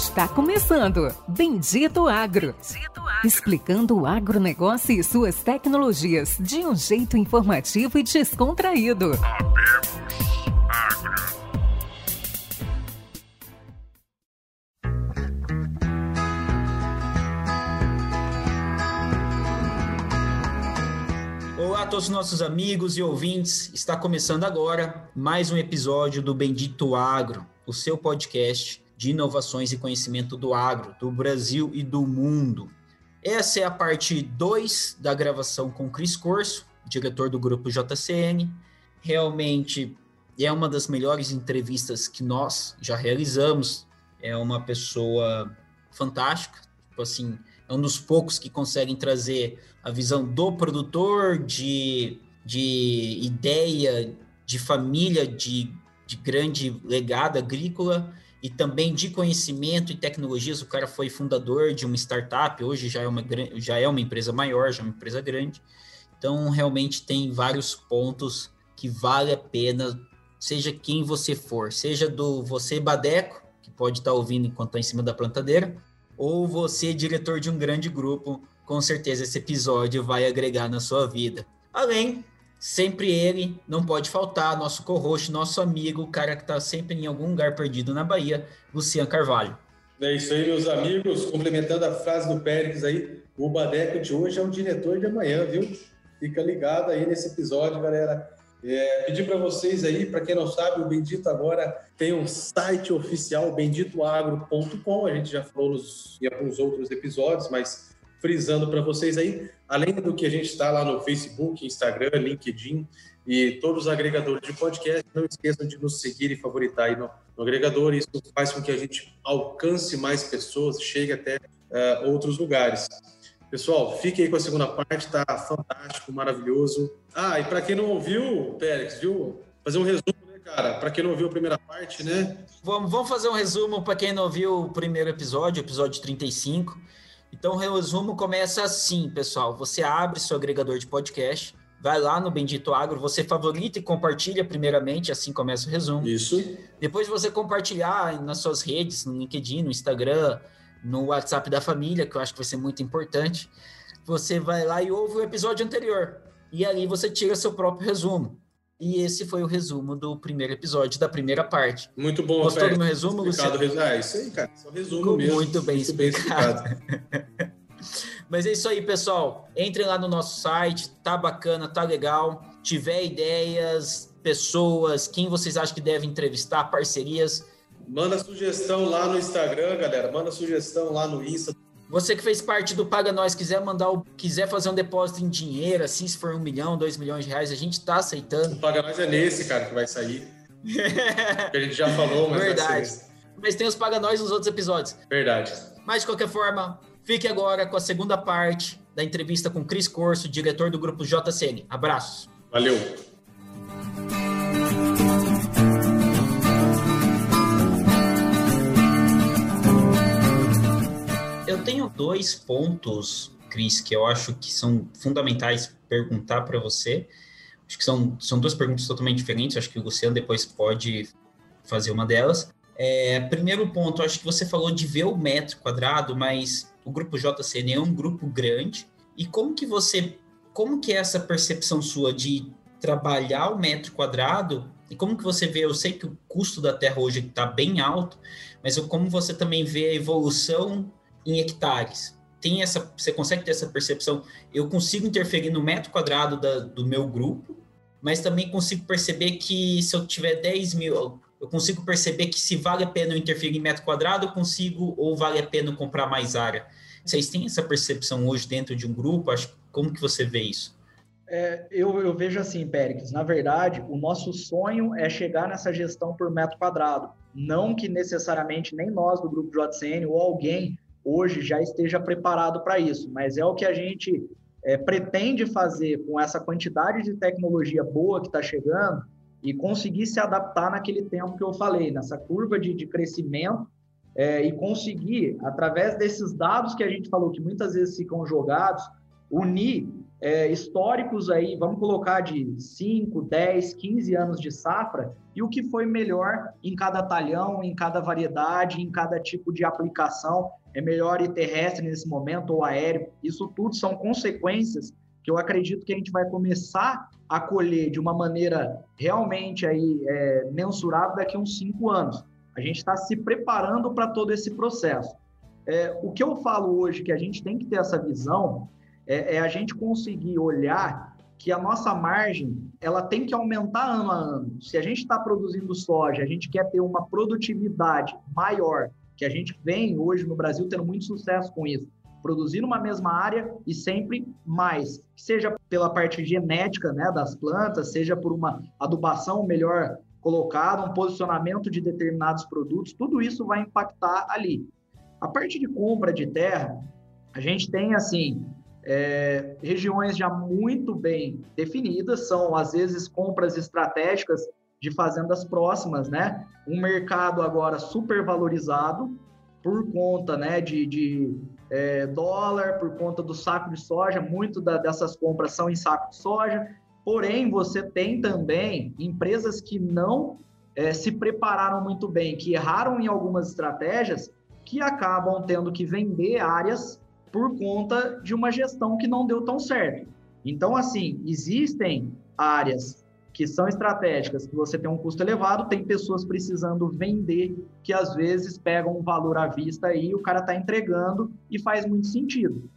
Está começando Bendito Agro. Bendito Agro. Explicando o agronegócio e suas tecnologias de um jeito informativo e descontraído. Agro. Olá a todos os nossos amigos e ouvintes. Está começando agora mais um episódio do Bendito Agro, o seu podcast de inovações e conhecimento do agro, do Brasil e do mundo. Essa é a parte 2 da gravação com Cris Corso, diretor do grupo JCN. Realmente é uma das melhores entrevistas que nós já realizamos. É uma pessoa fantástica, tipo assim, é um dos poucos que conseguem trazer a visão do produtor, de, de ideia, de família, de, de grande legado agrícola e também de conhecimento e tecnologias. O cara foi fundador de uma startup, hoje já é uma, já é uma empresa maior, já é uma empresa grande. Então, realmente tem vários pontos que vale a pena, seja quem você for, seja do você Badeco, que pode estar ouvindo enquanto está em cima da plantadeira, ou você diretor de um grande grupo, com certeza esse episódio vai agregar na sua vida. Além Sempre ele, não pode faltar, nosso co-host, nosso amigo, o cara que está sempre em algum lugar perdido na Bahia, Luciano Carvalho. É isso aí, meus amigos. Complementando a frase do Pérez aí, o Badeco de hoje é o diretor de amanhã, viu? Fica ligado aí nesse episódio, galera. É, pedir para vocês aí, para quem não sabe, o Bendito agora tem um site oficial, benditoagro.com. A gente já falou nos, em alguns outros episódios, mas frisando para vocês aí, além do que a gente está lá no Facebook, Instagram, LinkedIn e todos os agregadores de podcast, não esqueçam de nos seguir e favoritar aí no, no agregador. Isso faz com que a gente alcance mais pessoas, chegue até uh, outros lugares. Pessoal, fique aí com a segunda parte, tá fantástico, maravilhoso. Ah, e para quem não ouviu, Pérez, viu? Fazer um resumo, né, cara? Para quem não ouviu a primeira parte, né? Vamos, vamos fazer um resumo para quem não ouviu o primeiro episódio, episódio 35. Então, o resumo começa assim, pessoal. Você abre seu agregador de podcast, vai lá no Bendito Agro, você favorita e compartilha primeiramente, assim começa o resumo. Isso. Depois você compartilhar nas suas redes, no LinkedIn, no Instagram, no WhatsApp da família, que eu acho que vai ser muito importante. Você vai lá e ouve o episódio anterior. E ali você tira seu próprio resumo. E esse foi o resumo do primeiro episódio, da primeira parte. Muito bom, Gostou do meu resumo, Luciano? Ah, isso aí, cara. Só resumo mesmo. Muito bem Muito explicado. Bem explicado. Mas é isso aí, pessoal. Entrem lá no nosso site, tá bacana, tá legal. Tiver ideias, pessoas, quem vocês acham que deve entrevistar, parcerias. Manda sugestão lá no Instagram, galera. Manda sugestão lá no Insta. Você que fez parte do Paga Nós, quiser mandar o, quiser fazer um depósito em dinheiro, assim, se for um milhão, dois milhões de reais, a gente tá aceitando. O Paga Nós é nesse, cara, que vai sair. que a gente já falou, mas Verdade. Mas tem os Paga Nós nos outros episódios. Verdade. Mas de qualquer forma, fique agora com a segunda parte da entrevista com Cris Corso, diretor do grupo JCN. Abraços. Valeu. Eu tenho dois pontos, Cris, que eu acho que são fundamentais perguntar para você. Acho que são, são duas perguntas totalmente diferentes. Acho que o Luciano depois pode fazer uma delas. É, primeiro ponto, acho que você falou de ver o metro quadrado, mas o grupo JCN é um grupo grande. E como que você, como que é essa percepção sua de trabalhar o metro quadrado e como que você vê? Eu sei que o custo da terra hoje está bem alto, mas como você também vê a evolução em hectares. Tem essa, você consegue ter essa percepção? Eu consigo interferir no metro quadrado da, do meu grupo, mas também consigo perceber que se eu tiver 10 mil, eu consigo perceber que se vale a pena eu interferir em metro quadrado, eu consigo, ou vale a pena comprar mais área. Vocês têm essa percepção hoje dentro de um grupo? Acho, como que você vê isso? É, eu, eu, vejo assim, Péricles, na verdade, o nosso sonho é chegar nessa gestão por metro quadrado. Não que necessariamente nem nós do grupo JCN ou alguém hoje já esteja preparado para isso, mas é o que a gente é, pretende fazer com essa quantidade de tecnologia boa que está chegando e conseguir se adaptar naquele tempo que eu falei, nessa curva de, de crescimento é, e conseguir, através desses dados que a gente falou, que muitas vezes ficam jogados, unir é, históricos aí, vamos colocar de 5, 10, 15 anos de safra, e o que foi melhor em cada talhão, em cada variedade, em cada tipo de aplicação. É melhor ir terrestre nesse momento ou aéreo. Isso tudo são consequências que eu acredito que a gente vai começar a colher de uma maneira realmente aí é, mensurável daqui a uns cinco anos. A gente está se preparando para todo esse processo. É, o que eu falo hoje que a gente tem que ter essa visão é, é a gente conseguir olhar que a nossa margem ela tem que aumentar ano a ano. Se a gente está produzindo soja, a gente quer ter uma produtividade maior, que a gente vem hoje no Brasil tendo muito sucesso com isso, produzir numa mesma área e sempre mais, seja pela parte genética né, das plantas, seja por uma adubação melhor colocada, um posicionamento de determinados produtos, tudo isso vai impactar ali. A parte de compra de terra, a gente tem assim é, regiões já muito bem definidas, são às vezes compras estratégicas de fazendas próximas, né? Um mercado agora super valorizado por conta, né, de, de é, dólar, por conta do saco de soja. Muito da, dessas compras são em saco de soja. Porém, você tem também empresas que não é, se prepararam muito bem, que erraram em algumas estratégias, que acabam tendo que vender áreas por conta de uma gestão que não deu tão certo. Então, assim, existem áreas que são estratégicas, que você tem um custo elevado, tem pessoas precisando vender, que às vezes pegam um valor à vista aí, o cara está entregando e faz muito sentido.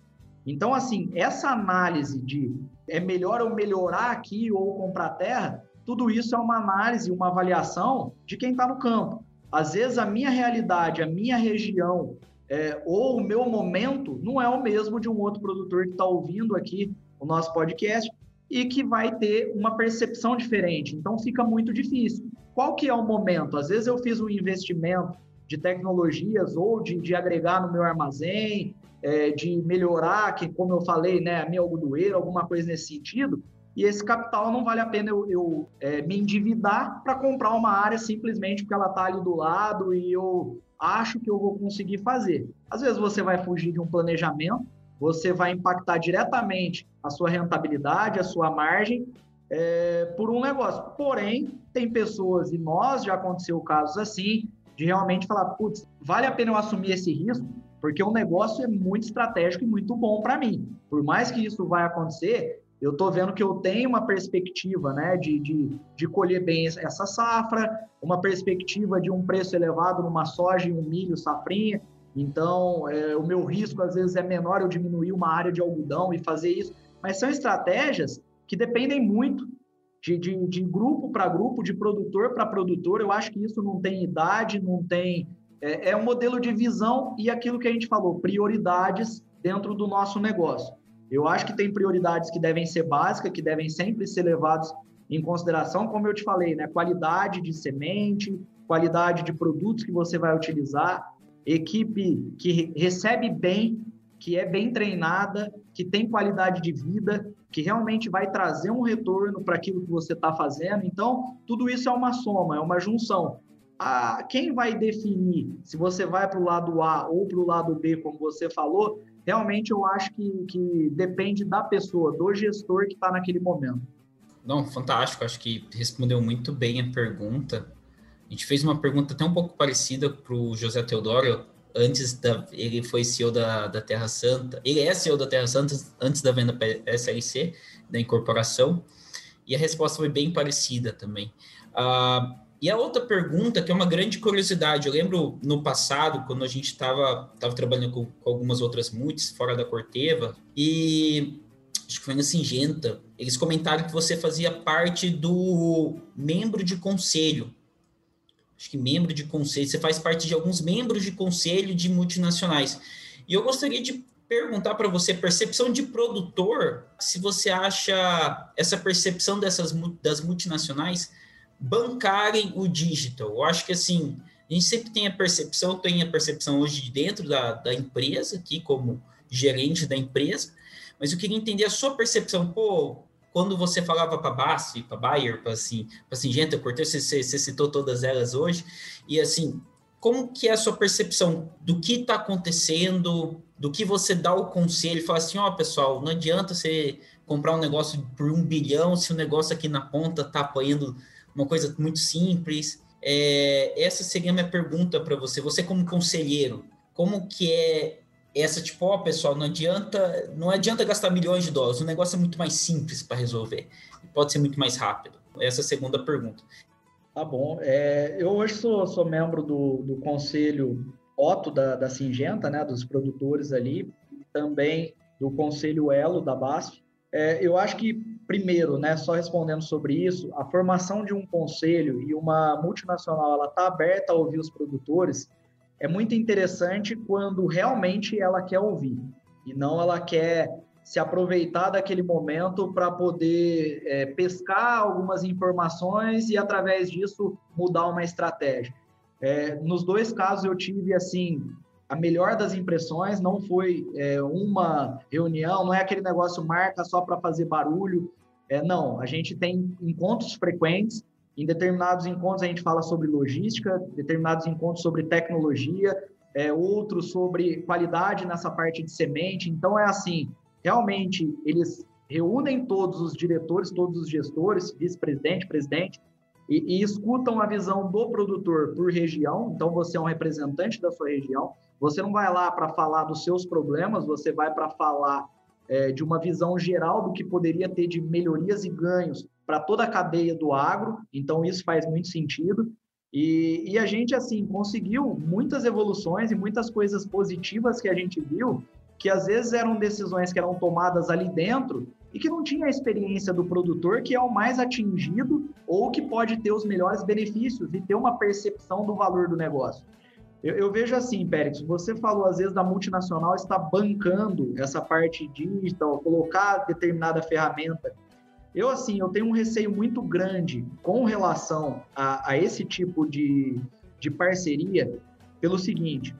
Então, assim, essa análise de é melhor eu melhorar aqui ou comprar terra, tudo isso é uma análise, uma avaliação de quem está no campo. Às vezes a minha realidade, a minha região, é, ou o meu momento não é o mesmo de um outro produtor que está ouvindo aqui o nosso podcast e que vai ter uma percepção diferente. Então fica muito difícil. Qual que é o momento? Às vezes eu fiz um investimento de tecnologias ou de, de agregar no meu armazém, é, de melhorar, que como eu falei, né, a minha algodoeira, alguma coisa nesse sentido, e esse capital não vale a pena eu, eu é, me endividar para comprar uma área simplesmente porque ela está ali do lado e eu acho que eu vou conseguir fazer. Às vezes você vai fugir de um planejamento, você vai impactar diretamente a sua rentabilidade, a sua margem é, por um negócio. Porém, tem pessoas, e nós já aconteceu casos assim, de realmente falar, putz, vale a pena eu assumir esse risco, porque o negócio é muito estratégico e muito bom para mim. Por mais que isso vai acontecer, eu estou vendo que eu tenho uma perspectiva né, de, de, de colher bem essa safra, uma perspectiva de um preço elevado numa soja e um milho safrinha. Então, é, o meu risco às vezes é menor eu diminuir uma área de algodão e fazer isso. Mas são estratégias que dependem muito de, de, de grupo para grupo, de produtor para produtor. Eu acho que isso não tem idade, não tem. É, é um modelo de visão e aquilo que a gente falou, prioridades dentro do nosso negócio. Eu acho que tem prioridades que devem ser básicas, que devem sempre ser levadas em consideração, como eu te falei, né? Qualidade de semente, qualidade de produtos que você vai utilizar, equipe que recebe bem, que é bem treinada, que tem qualidade de vida, que realmente vai trazer um retorno para aquilo que você está fazendo. Então, tudo isso é uma soma, é uma junção. A, quem vai definir se você vai para o lado A ou para o lado B, como você falou, realmente eu acho que, que depende da pessoa, do gestor que está naquele momento. Não, fantástico, acho que respondeu muito bem a pergunta. A gente fez uma pergunta até um pouco parecida para o José Teodoro, antes da. Ele foi CEO da, da Terra Santa, ele é CEO da Terra Santa antes da venda SLC, da incorporação, e a resposta foi bem parecida também. Uh, e a outra pergunta, que é uma grande curiosidade, eu lembro no passado, quando a gente estava tava trabalhando com, com, algumas outras multis fora da Corteva, e acho que foi na Singenta, eles comentaram que você fazia parte do membro de conselho. Acho que membro de conselho, você faz parte de alguns membros de conselho de multinacionais. E eu gostaria de perguntar para você, percepção de produtor, se você acha essa percepção dessas das multinacionais bancarem o digital. Eu acho que assim, a gente sempre tem a percepção, tem a percepção hoje de dentro da, da empresa, aqui como gerente da empresa, mas eu queria entender a sua percepção, pô, quando você falava para Bassi, para Bayer, para assim, para Singenta, Cortez, você, você, você citou todas elas hoje, e assim, como que é a sua percepção do que está acontecendo, do que você dá o conselho, fala assim, ó, oh, pessoal, não adianta você comprar um negócio por um bilhão se o negócio aqui na ponta está apanhando uma coisa muito simples? É, essa seria a minha pergunta para você. Você como conselheiro, como que é essa tipo, ó, pessoal, não adianta, não adianta gastar milhões de dólares, o negócio é muito mais simples para resolver, pode ser muito mais rápido. Essa é a segunda pergunta. Tá bom. É, eu hoje sou, sou membro do, do conselho Otto da, da Singenta, né, dos produtores ali, também do conselho Elo da BASF. É, eu acho que, primeiro, né, só respondendo sobre isso, a formação de um conselho e uma multinacional ela está aberta a ouvir os produtores é muito interessante quando realmente ela quer ouvir e não ela quer se aproveitar daquele momento para poder é, pescar algumas informações e através disso mudar uma estratégia. É, nos dois casos eu tive assim a melhor das impressões, não foi é, uma reunião, não é aquele negócio marca só para fazer barulho. É, não, a gente tem encontros frequentes. Em determinados encontros a gente fala sobre logística, determinados encontros sobre tecnologia, é, outros sobre qualidade nessa parte de semente. Então é assim, realmente eles reúnem todos os diretores, todos os gestores, vice-presidente, presidente, e, e, escutam a visão do produtor por região. Então você é um representante da sua região. Você não vai lá para falar dos seus problemas, você vai para falar é, de uma visão geral do que poderia ter de melhorias e ganhos para toda a cadeia do agro. Então, isso faz muito sentido. E, e, a gente, assim, conseguiu muitas evoluções e muitas coisas positivas que a gente viu, que às vezes eram decisões que eram tomadas ali dentro e que não tinha a experiência do produtor, que é o mais atingido ou que pode ter os melhores benefícios e ter uma percepção do valor do negócio. Eu, eu, vejo assim, Pérez, você falou às vezes da multinacional está bancando essa parte digital, colocar determinada ferramenta. Eu, assim, eu tenho um receio muito grande com relação a, a esse tipo de, de parceria, pelo seguinte,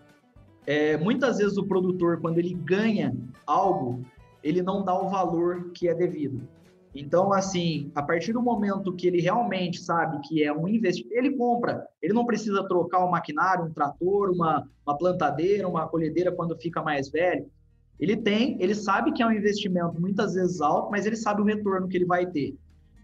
é, muitas vezes o produtor, quando ele ganha algo, ele não dá o valor que é devido. Então, assim, a partir do momento que ele realmente sabe que é um investimento, ele compra. Ele não precisa trocar um maquinário, um trator, uma, uma plantadeira, uma colhedeira quando fica mais velho. Ele tem, ele sabe que é um investimento muitas vezes alto, mas ele sabe o retorno que ele vai ter.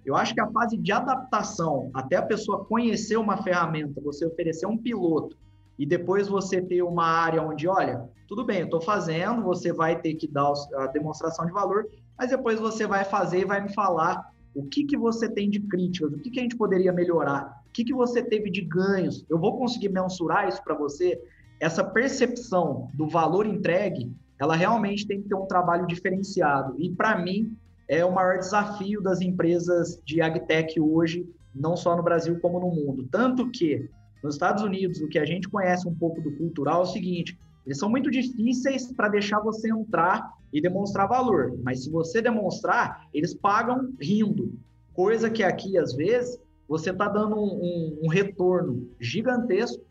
Eu acho que a fase de adaptação, até a pessoa conhecer uma ferramenta, você oferecer um piloto, e depois você ter uma área onde, olha, tudo bem, eu estou fazendo, você vai ter que dar a demonstração de valor, mas depois você vai fazer e vai me falar o que, que você tem de críticas, o que, que a gente poderia melhorar, o que, que você teve de ganhos. Eu vou conseguir mensurar isso para você. Essa percepção do valor entregue, ela realmente tem que ter um trabalho diferenciado. E para mim, é o maior desafio das empresas de agtech hoje, não só no Brasil como no mundo. Tanto que nos Estados Unidos, o que a gente conhece um pouco do cultural é o seguinte: eles são muito difíceis para deixar você entrar e demonstrar valor. Mas se você demonstrar, eles pagam rindo. Coisa que aqui, às vezes, você está dando um, um, um, retorno gigantesco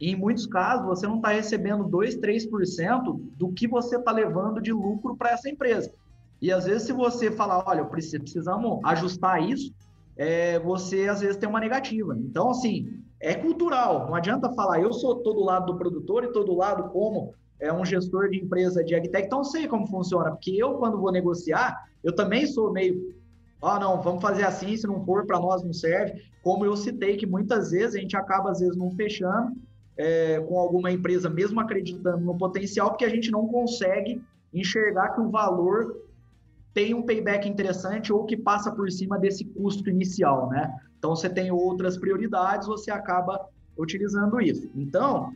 e, em muitos casos, você não está recebendo 2%, 3% do que você está levando de lucro para essa empresa. E, às vezes, se você falar, olha, precisamos ajustar isso, é, você, às vezes, tem uma negativa. Então, assim, é cultural. Não adianta falar, eu sou todo lado do produtor e todo lado como é um gestor de empresa de agtech, então sei como funciona, porque eu, quando vou negociar, eu também sou meio, ah, não, vamos fazer assim, se não for, para nós não serve. Como eu citei, que muitas vezes a gente acaba, às vezes, não fechando é, com alguma empresa, mesmo acreditando no potencial, porque a gente não consegue enxergar que o valor tem um payback interessante ou que passa por cima desse custo inicial, né? Então, você tem outras prioridades, você acaba utilizando isso. Então,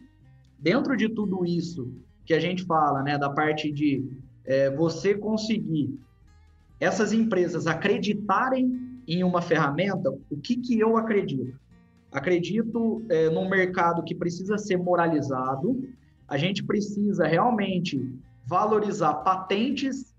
dentro de tudo isso que a gente fala, né, da parte de é, você conseguir essas empresas acreditarem em uma ferramenta, o que, que eu acredito? Acredito é, num mercado que precisa ser moralizado, a gente precisa realmente valorizar patentes,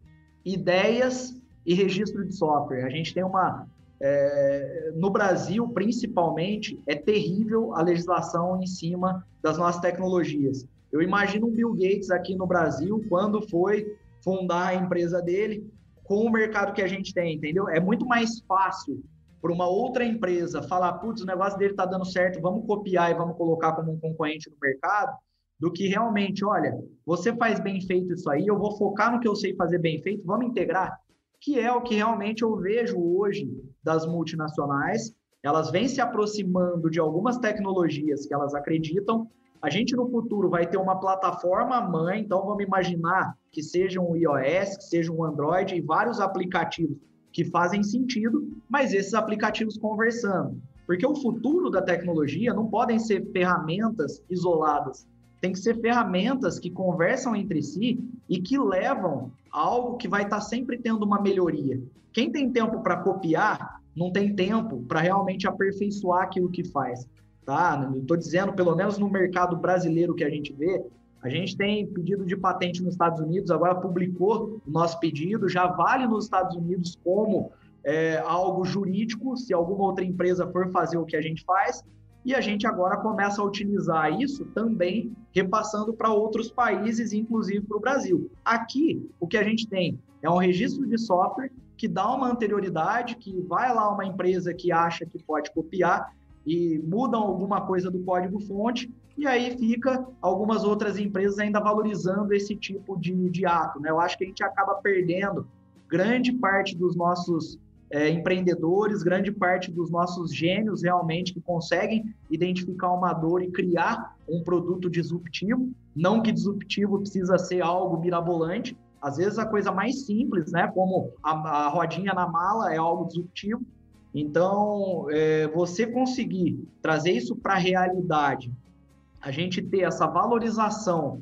ideias e registro de software. A gente tem uma. É, no Brasil, principalmente, é terrível a legislação em cima das nossas tecnologias. Eu imagino um Bill Gates aqui no Brasil, quando foi fundar a empresa dele, com o mercado que a gente tem, entendeu? É muito mais fácil para uma outra empresa falar, putz, o negócio dele está dando certo, vamos copiar e vamos colocar como um concorrente no mercado, do que realmente, olha, você faz bem feito isso aí, eu vou focar no que eu sei fazer bem feito, vamos integrar. Que é o que realmente eu vejo hoje das multinacionais. Elas vêm se aproximando de algumas tecnologias que elas acreditam. A gente no futuro vai ter uma plataforma mãe, então vamos imaginar que seja um iOS, que seja um Android e vários aplicativos que fazem sentido, mas esses aplicativos conversando. Porque o futuro da tecnologia não podem ser ferramentas isoladas, tem que ser ferramentas que conversam entre si e que levam a algo que vai estar sempre tendo uma melhoria. Quem tem tempo para copiar, não tem tempo para realmente aperfeiçoar aquilo que faz. Tá? Estou dizendo, pelo menos no mercado brasileiro que a gente vê, a gente tem pedido de patente nos Estados Unidos, agora publicou o nosso pedido, já vale nos Estados Unidos como é, algo jurídico, se alguma outra empresa for fazer o que a gente faz, e a gente agora começa a utilizar isso também, repassando para outros países, inclusive para o Brasil. Aqui, o que a gente tem é um registro de software que dá uma anterioridade, que vai lá uma empresa que acha que pode copiar e mudam alguma coisa do código-fonte, e aí fica algumas outras empresas ainda valorizando esse tipo de, de ato. Né? Eu acho que a gente acaba perdendo grande parte dos nossos é, empreendedores, grande parte dos nossos gênios realmente que conseguem identificar uma dor e criar um produto disruptivo. Não que disruptivo precisa ser algo mirabolante, às vezes a coisa mais simples, né, como a, a rodinha na mala é algo disruptivo. Então, é, você conseguir trazer isso para a realidade, a gente ter essa valorização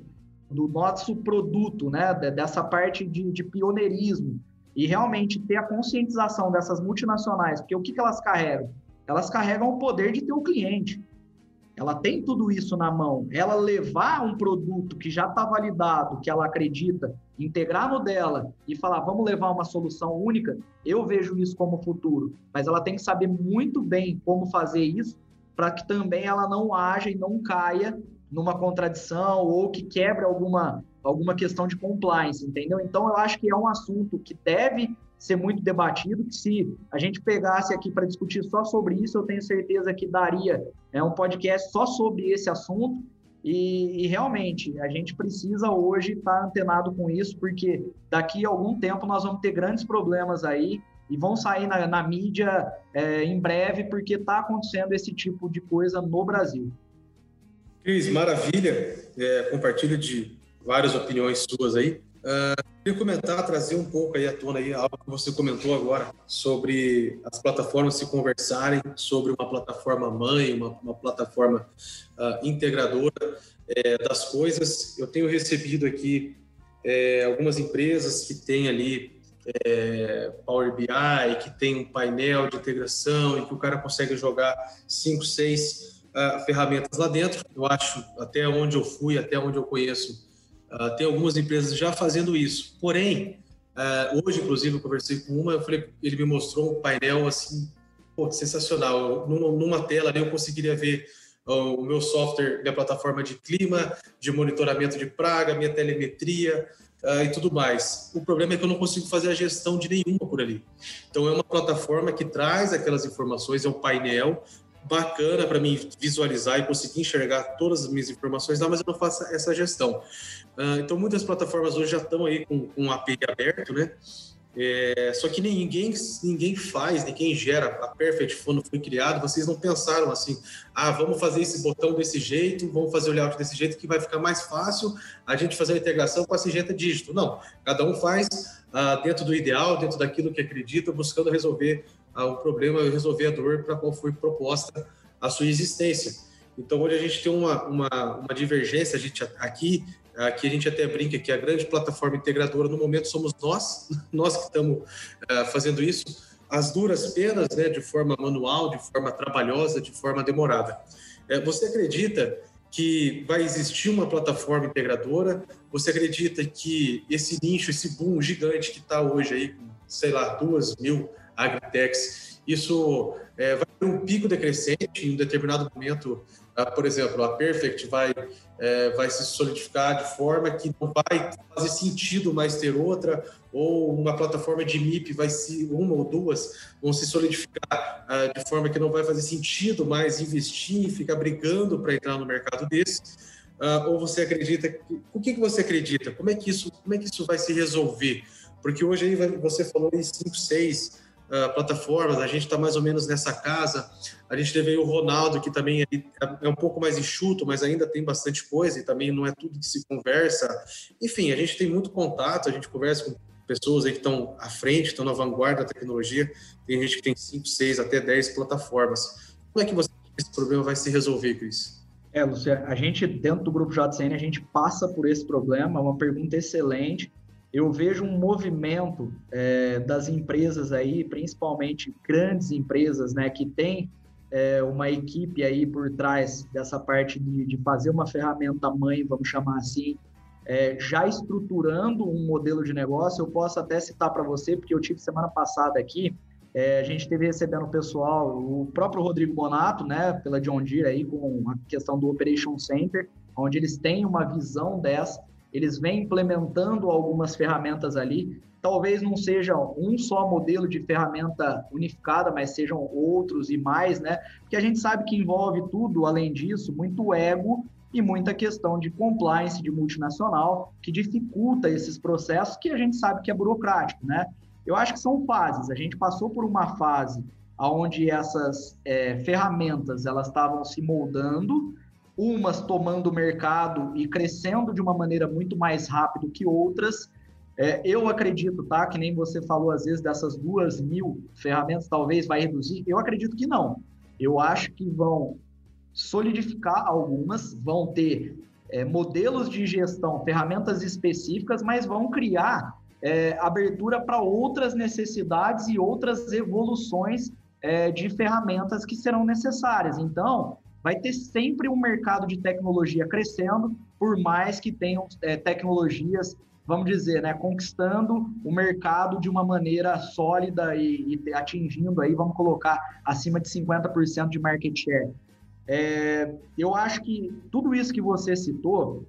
do nosso produto, né, dessa parte de, de pioneirismo, e realmente ter a conscientização dessas multinacionais, porque o que, que elas carregam? Elas carregam o poder de ter o cliente. Ela tem tudo isso na mão. Ela levar um produto que já está validado, que ela acredita, integrar no dela e falar, vamos levar uma solução única, eu vejo isso como futuro. Mas ela tem que saber muito bem como fazer isso para que também ela não haja e não caia numa contradição ou que quebre alguma alguma questão de compliance, entendeu? Então, eu acho que é um assunto que deve ser muito debatido, que se a gente pegasse aqui para discutir só sobre isso, eu tenho certeza que daria é, um podcast só sobre esse assunto, e, e realmente, a gente precisa hoje estar tá antenado com isso, porque daqui a algum tempo nós vamos ter grandes problemas aí, e vão sair na, na mídia é, em breve, porque está acontecendo esse tipo de coisa no Brasil. Cris, maravilha. É, compartilho de várias opiniões suas aí. Uh, queria comentar, trazer um pouco aí à tona aí algo que você comentou agora sobre as plataformas se conversarem sobre uma plataforma mãe, uma, uma plataforma uh, integradora é, das coisas. Eu tenho recebido aqui é, algumas empresas que têm ali é, Power BI, que tem um painel de integração e que o cara consegue jogar cinco, seis uh, ferramentas lá dentro. Eu acho, até onde eu fui, até onde eu conheço, Uh, tem algumas empresas já fazendo isso. Porém, uh, hoje, inclusive, eu conversei com uma, eu falei, ele me mostrou um painel assim, pô, sensacional. Numa, numa tela ali eu conseguiria ver uh, o meu software, minha plataforma de clima, de monitoramento de praga, minha telemetria e tudo mais. O problema é que eu não consigo fazer a gestão de nenhuma por ali. Então, é uma plataforma que traz aquelas informações, é um painel, bacana para mim visualizar e conseguir enxergar todas as minhas informações lá, mas eu não faço essa gestão. Uh, então, muitas plataformas hoje já estão aí com, com um API aberto, né? É, só que ninguém, ninguém faz, ninguém gera. A Perfect, quando foi criado, vocês não pensaram assim, ah, vamos fazer esse botão desse jeito, vamos fazer o layout desse jeito, que vai ficar mais fácil a gente fazer a integração com a Sigenta Dígito. Não, cada um faz uh, dentro do ideal, dentro daquilo que acredita, buscando resolver o problema e resolver a dor para qual foi proposta a sua existência. Então, hoje a gente tem uma, uma, uma divergência, a gente aqui, aqui a gente até brinca que a grande plataforma integradora no momento somos nós, nós que estamos uh, fazendo isso, as duras penas, né, de forma manual, de forma trabalhosa, de forma demorada. Uh, você acredita que vai existir uma plataforma integradora? Você acredita que esse nicho, esse boom gigante que está hoje aí, sei lá, duas mil Agritex. Isso é, vai ter um pico decrescente em um determinado momento. Uh, por exemplo, a Perfect vai, é, vai se solidificar de forma que não vai fazer sentido mais ter outra, ou uma plataforma de MIP vai se, uma ou duas, vão se solidificar uh, de forma que não vai fazer sentido mais investir e ficar brigando para entrar no mercado desse. Uh, ou você acredita o que, que você acredita como é que isso como é que isso vai se resolver Porque hoje aí você falou em 5, 6 uh, plataformas, a gente está mais ou menos nessa casa. A gente teve aí o Ronaldo, que também é um pouco mais enxuto, mas ainda tem bastante coisa e também não é tudo que se conversa. Enfim, a gente tem muito contato, a gente conversa com pessoas aí que estão à frente, estão na vanguarda da tecnologia. Tem gente que tem 5, 6, até 10 plataformas. Como é que você esse problema vai se resolver, Cris? É, Lúcia, a gente, dentro do grupo JCN, a gente passa por esse problema, é uma pergunta excelente eu vejo um movimento é, das empresas aí, principalmente grandes empresas, né, que tem é, uma equipe aí por trás dessa parte de, de fazer uma ferramenta mãe, vamos chamar assim, é, já estruturando um modelo de negócio. Eu posso até citar para você, porque eu tive semana passada aqui, a gente teve recebendo o pessoal, o próprio Rodrigo Bonato, né, pela John Deere aí, com a questão do Operation Center, onde eles têm uma visão dessa eles vêm implementando algumas ferramentas ali. Talvez não seja um só modelo de ferramenta unificada, mas sejam outros e mais, né? Porque a gente sabe que envolve tudo, além disso, muito ego e muita questão de compliance de multinacional, que dificulta esses processos que a gente sabe que é burocrático, né? Eu acho que são fases. A gente passou por uma fase onde essas é, ferramentas elas estavam se moldando, umas tomando o mercado e crescendo de uma maneira muito mais rápida que outras. É, eu acredito, tá? Que nem você falou às vezes dessas duas mil ferramentas, talvez vai reduzir. Eu acredito que não. Eu acho que vão solidificar algumas, vão ter é, modelos de gestão, ferramentas específicas, mas vão criar é, abertura para outras necessidades e outras evoluções é, de ferramentas que serão necessárias. Então, vai ter sempre um mercado de tecnologia crescendo, por mais que tenham é, tecnologias, vamos dizer, né, conquistando o mercado de uma maneira sólida e, e atingindo aí, vamos colocar, acima de 50% de market share. É, eu acho que tudo isso que você citou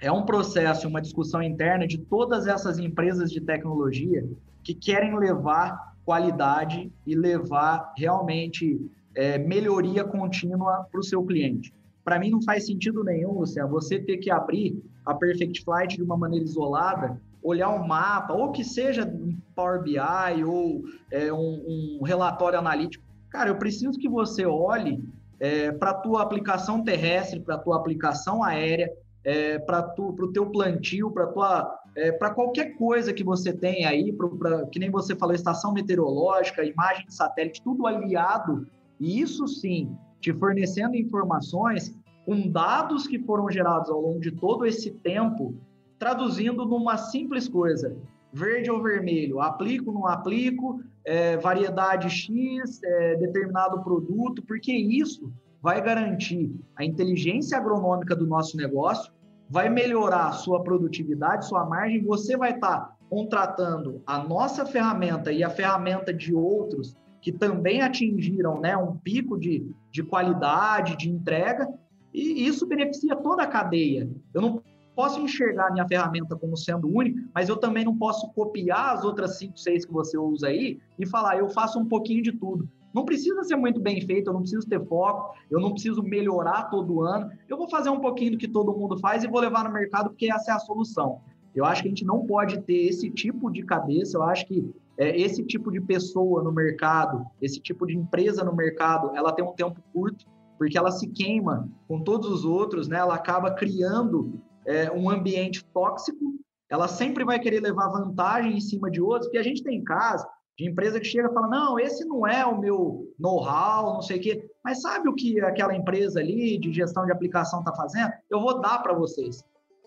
é um processo, uma discussão interna de todas essas empresas de tecnologia que querem levar qualidade e levar realmente é, melhoria contínua para o seu cliente. Para mim, não faz sentido nenhum, Luciano, você ter que abrir a Perfect Flight de uma maneira isolada, olhar um mapa, ou que seja um Power BI ou é, um, um, relatório analítico. Cara, eu preciso que você olhe é, para a tua aplicação terrestre, para a tua aplicação aérea, é, para o teu plantio, para tua é, para qualquer coisa que você tem aí, pra, que nem você falou, estação meteorológica, imagem de satélite, tudo aliado e isso sim, te fornecendo informações com dados que foram gerados ao longo de todo esse tempo, traduzindo numa simples coisa: verde ou vermelho, aplico, não aplico, é, variedade X, é, determinado produto, porque isso vai garantir a inteligência agronômica do nosso negócio, vai melhorar a sua produtividade, sua margem, você vai estar tá contratando a nossa ferramenta e a ferramenta de outros que também atingiram né, um pico de, de qualidade, de entrega, e isso beneficia toda a cadeia. Eu não posso enxergar minha ferramenta como sendo única, mas eu também não posso copiar as outras cinco, seis que você usa aí e falar, eu faço um pouquinho de tudo. Não precisa ser muito bem feito, eu não preciso ter foco, eu não preciso melhorar todo ano. Eu vou fazer um pouquinho do que todo mundo faz e vou levar no mercado porque essa é a solução. Eu acho que a gente não pode ter esse tipo de cabeça. Eu acho que é, esse tipo de pessoa no mercado, esse tipo de empresa no mercado, ela tem um tempo curto, porque ela se queima com todos os outros, né? Ela acaba criando é, um ambiente tóxico. Ela sempre vai querer levar vantagem em cima de outros, porque a gente tem casos de empresa que chega e fala: não, esse não é o meu know-how, não sei o quê. Mas sabe o que aquela empresa ali de gestão de aplicação está fazendo? Eu vou dar para vocês.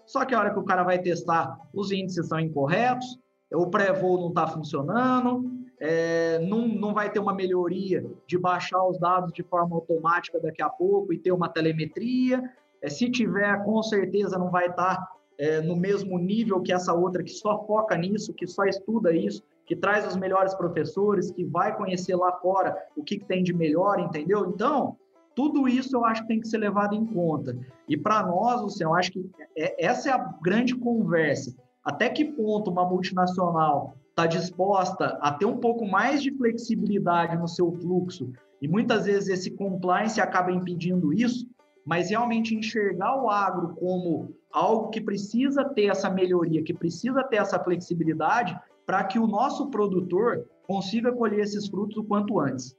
Só que a hora que o cara vai testar, os índices são incorretos, o pré-voo não está funcionando, é, não, não vai ter uma melhoria de baixar os dados de forma automática daqui a pouco e ter uma telemetria. É, se tiver, com certeza não vai estar tá, é, no mesmo nível que essa outra que só foca nisso, que só estuda isso, que traz os melhores professores, que vai conhecer lá fora o que, que tem de melhor, entendeu? Então, tudo isso eu acho que tem que ser levado em conta. E para nós, Luciano, eu acho que é, essa é a grande conversa. Até que ponto uma multinacional está disposta a ter um pouco mais de flexibilidade no seu fluxo e muitas vezes esse compliance acaba impedindo isso, mas realmente enxergar o agro como algo que precisa ter essa melhoria, que precisa ter essa flexibilidade, para que o nosso produtor consiga colher esses frutos o quanto antes.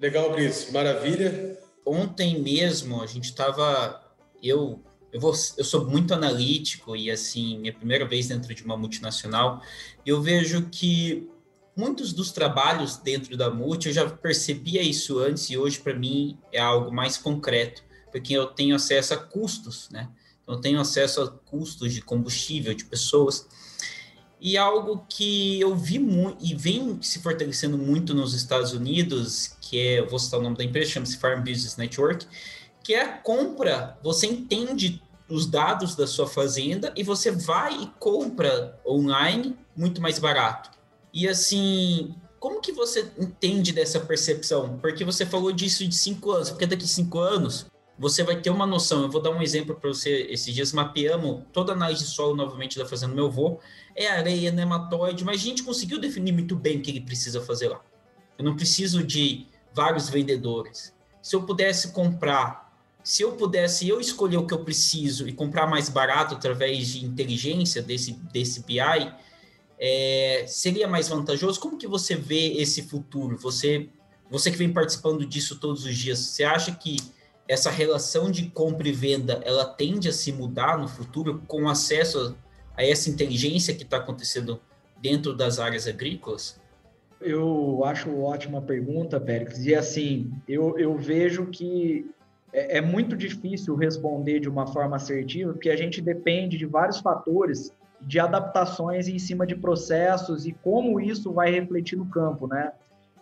Legal, Cris. Maravilha. Ontem mesmo a gente estava. Eu, eu, vou, eu sou muito analítico e, assim, minha primeira vez dentro de uma multinacional, eu vejo que muitos dos trabalhos dentro da multi, eu já percebia isso antes e hoje, para mim, é algo mais concreto, porque eu tenho acesso a custos, né? Então, eu tenho acesso a custos de combustível, de pessoas. E algo que eu vi muito e vem se fortalecendo muito nos Estados Unidos, que é, vou citar o nome da empresa, chama-se Farm Business Network, que é a compra, você entende os dados da sua fazenda e você vai e compra online muito mais barato. E assim, como que você entende dessa percepção? Porque você falou disso de cinco anos, porque daqui cinco anos você vai ter uma noção. Eu vou dar um exemplo para você. Esses dias mapeamos toda a análise de solo novamente da fazenda do meu avô. É areia, nematóide, mas a gente conseguiu definir muito bem o que ele precisa fazer lá. Eu não preciso de vários vendedores. Se eu pudesse comprar, se eu pudesse eu escolher o que eu preciso e comprar mais barato através de inteligência desse, desse BI, é, seria mais vantajoso? Como que você vê esse futuro? Você, você que vem participando disso todos os dias, você acha que essa relação de compra e venda ela tende a se mudar no futuro com acesso a essa inteligência que está acontecendo dentro das áreas agrícolas? Eu acho ótima pergunta, Pérez. E assim, eu, eu vejo que é, é muito difícil responder de uma forma assertiva, porque a gente depende de vários fatores de adaptações em cima de processos e como isso vai refletir no campo, né?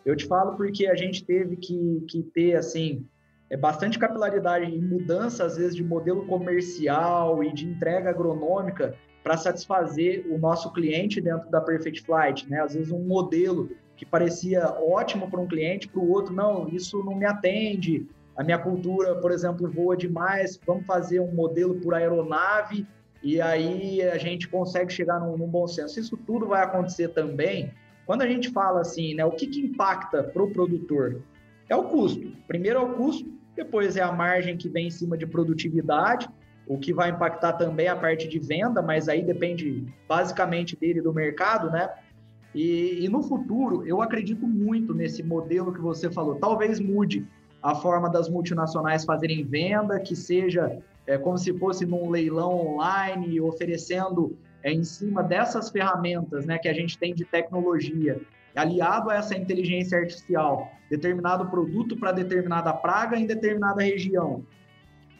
Eu te falo porque a gente teve que, que ter, assim, é bastante capilaridade e mudança, às vezes, de modelo comercial e de entrega agronômica para satisfazer o nosso cliente dentro da Perfect Flight, né? Às vezes um modelo que parecia ótimo para um cliente, para o outro, não, isso não me atende, a minha cultura, por exemplo, voa demais, vamos fazer um modelo por aeronave e aí a gente consegue chegar num, num bom senso. Isso tudo vai acontecer também quando a gente fala assim, né? O que, que impacta para o produtor? É o custo. Primeiro é o custo, depois é a margem que vem em cima de produtividade, o que vai impactar também a parte de venda, mas aí depende basicamente dele do mercado, né? E, e, no futuro, eu acredito muito nesse modelo que você falou. Talvez mude a forma das multinacionais fazerem venda, que seja é, como se fosse num leilão online, oferecendo é, em cima dessas ferramentas né, que a gente tem de tecnologia, aliado a essa inteligência artificial, determinado produto para determinada praga em determinada região.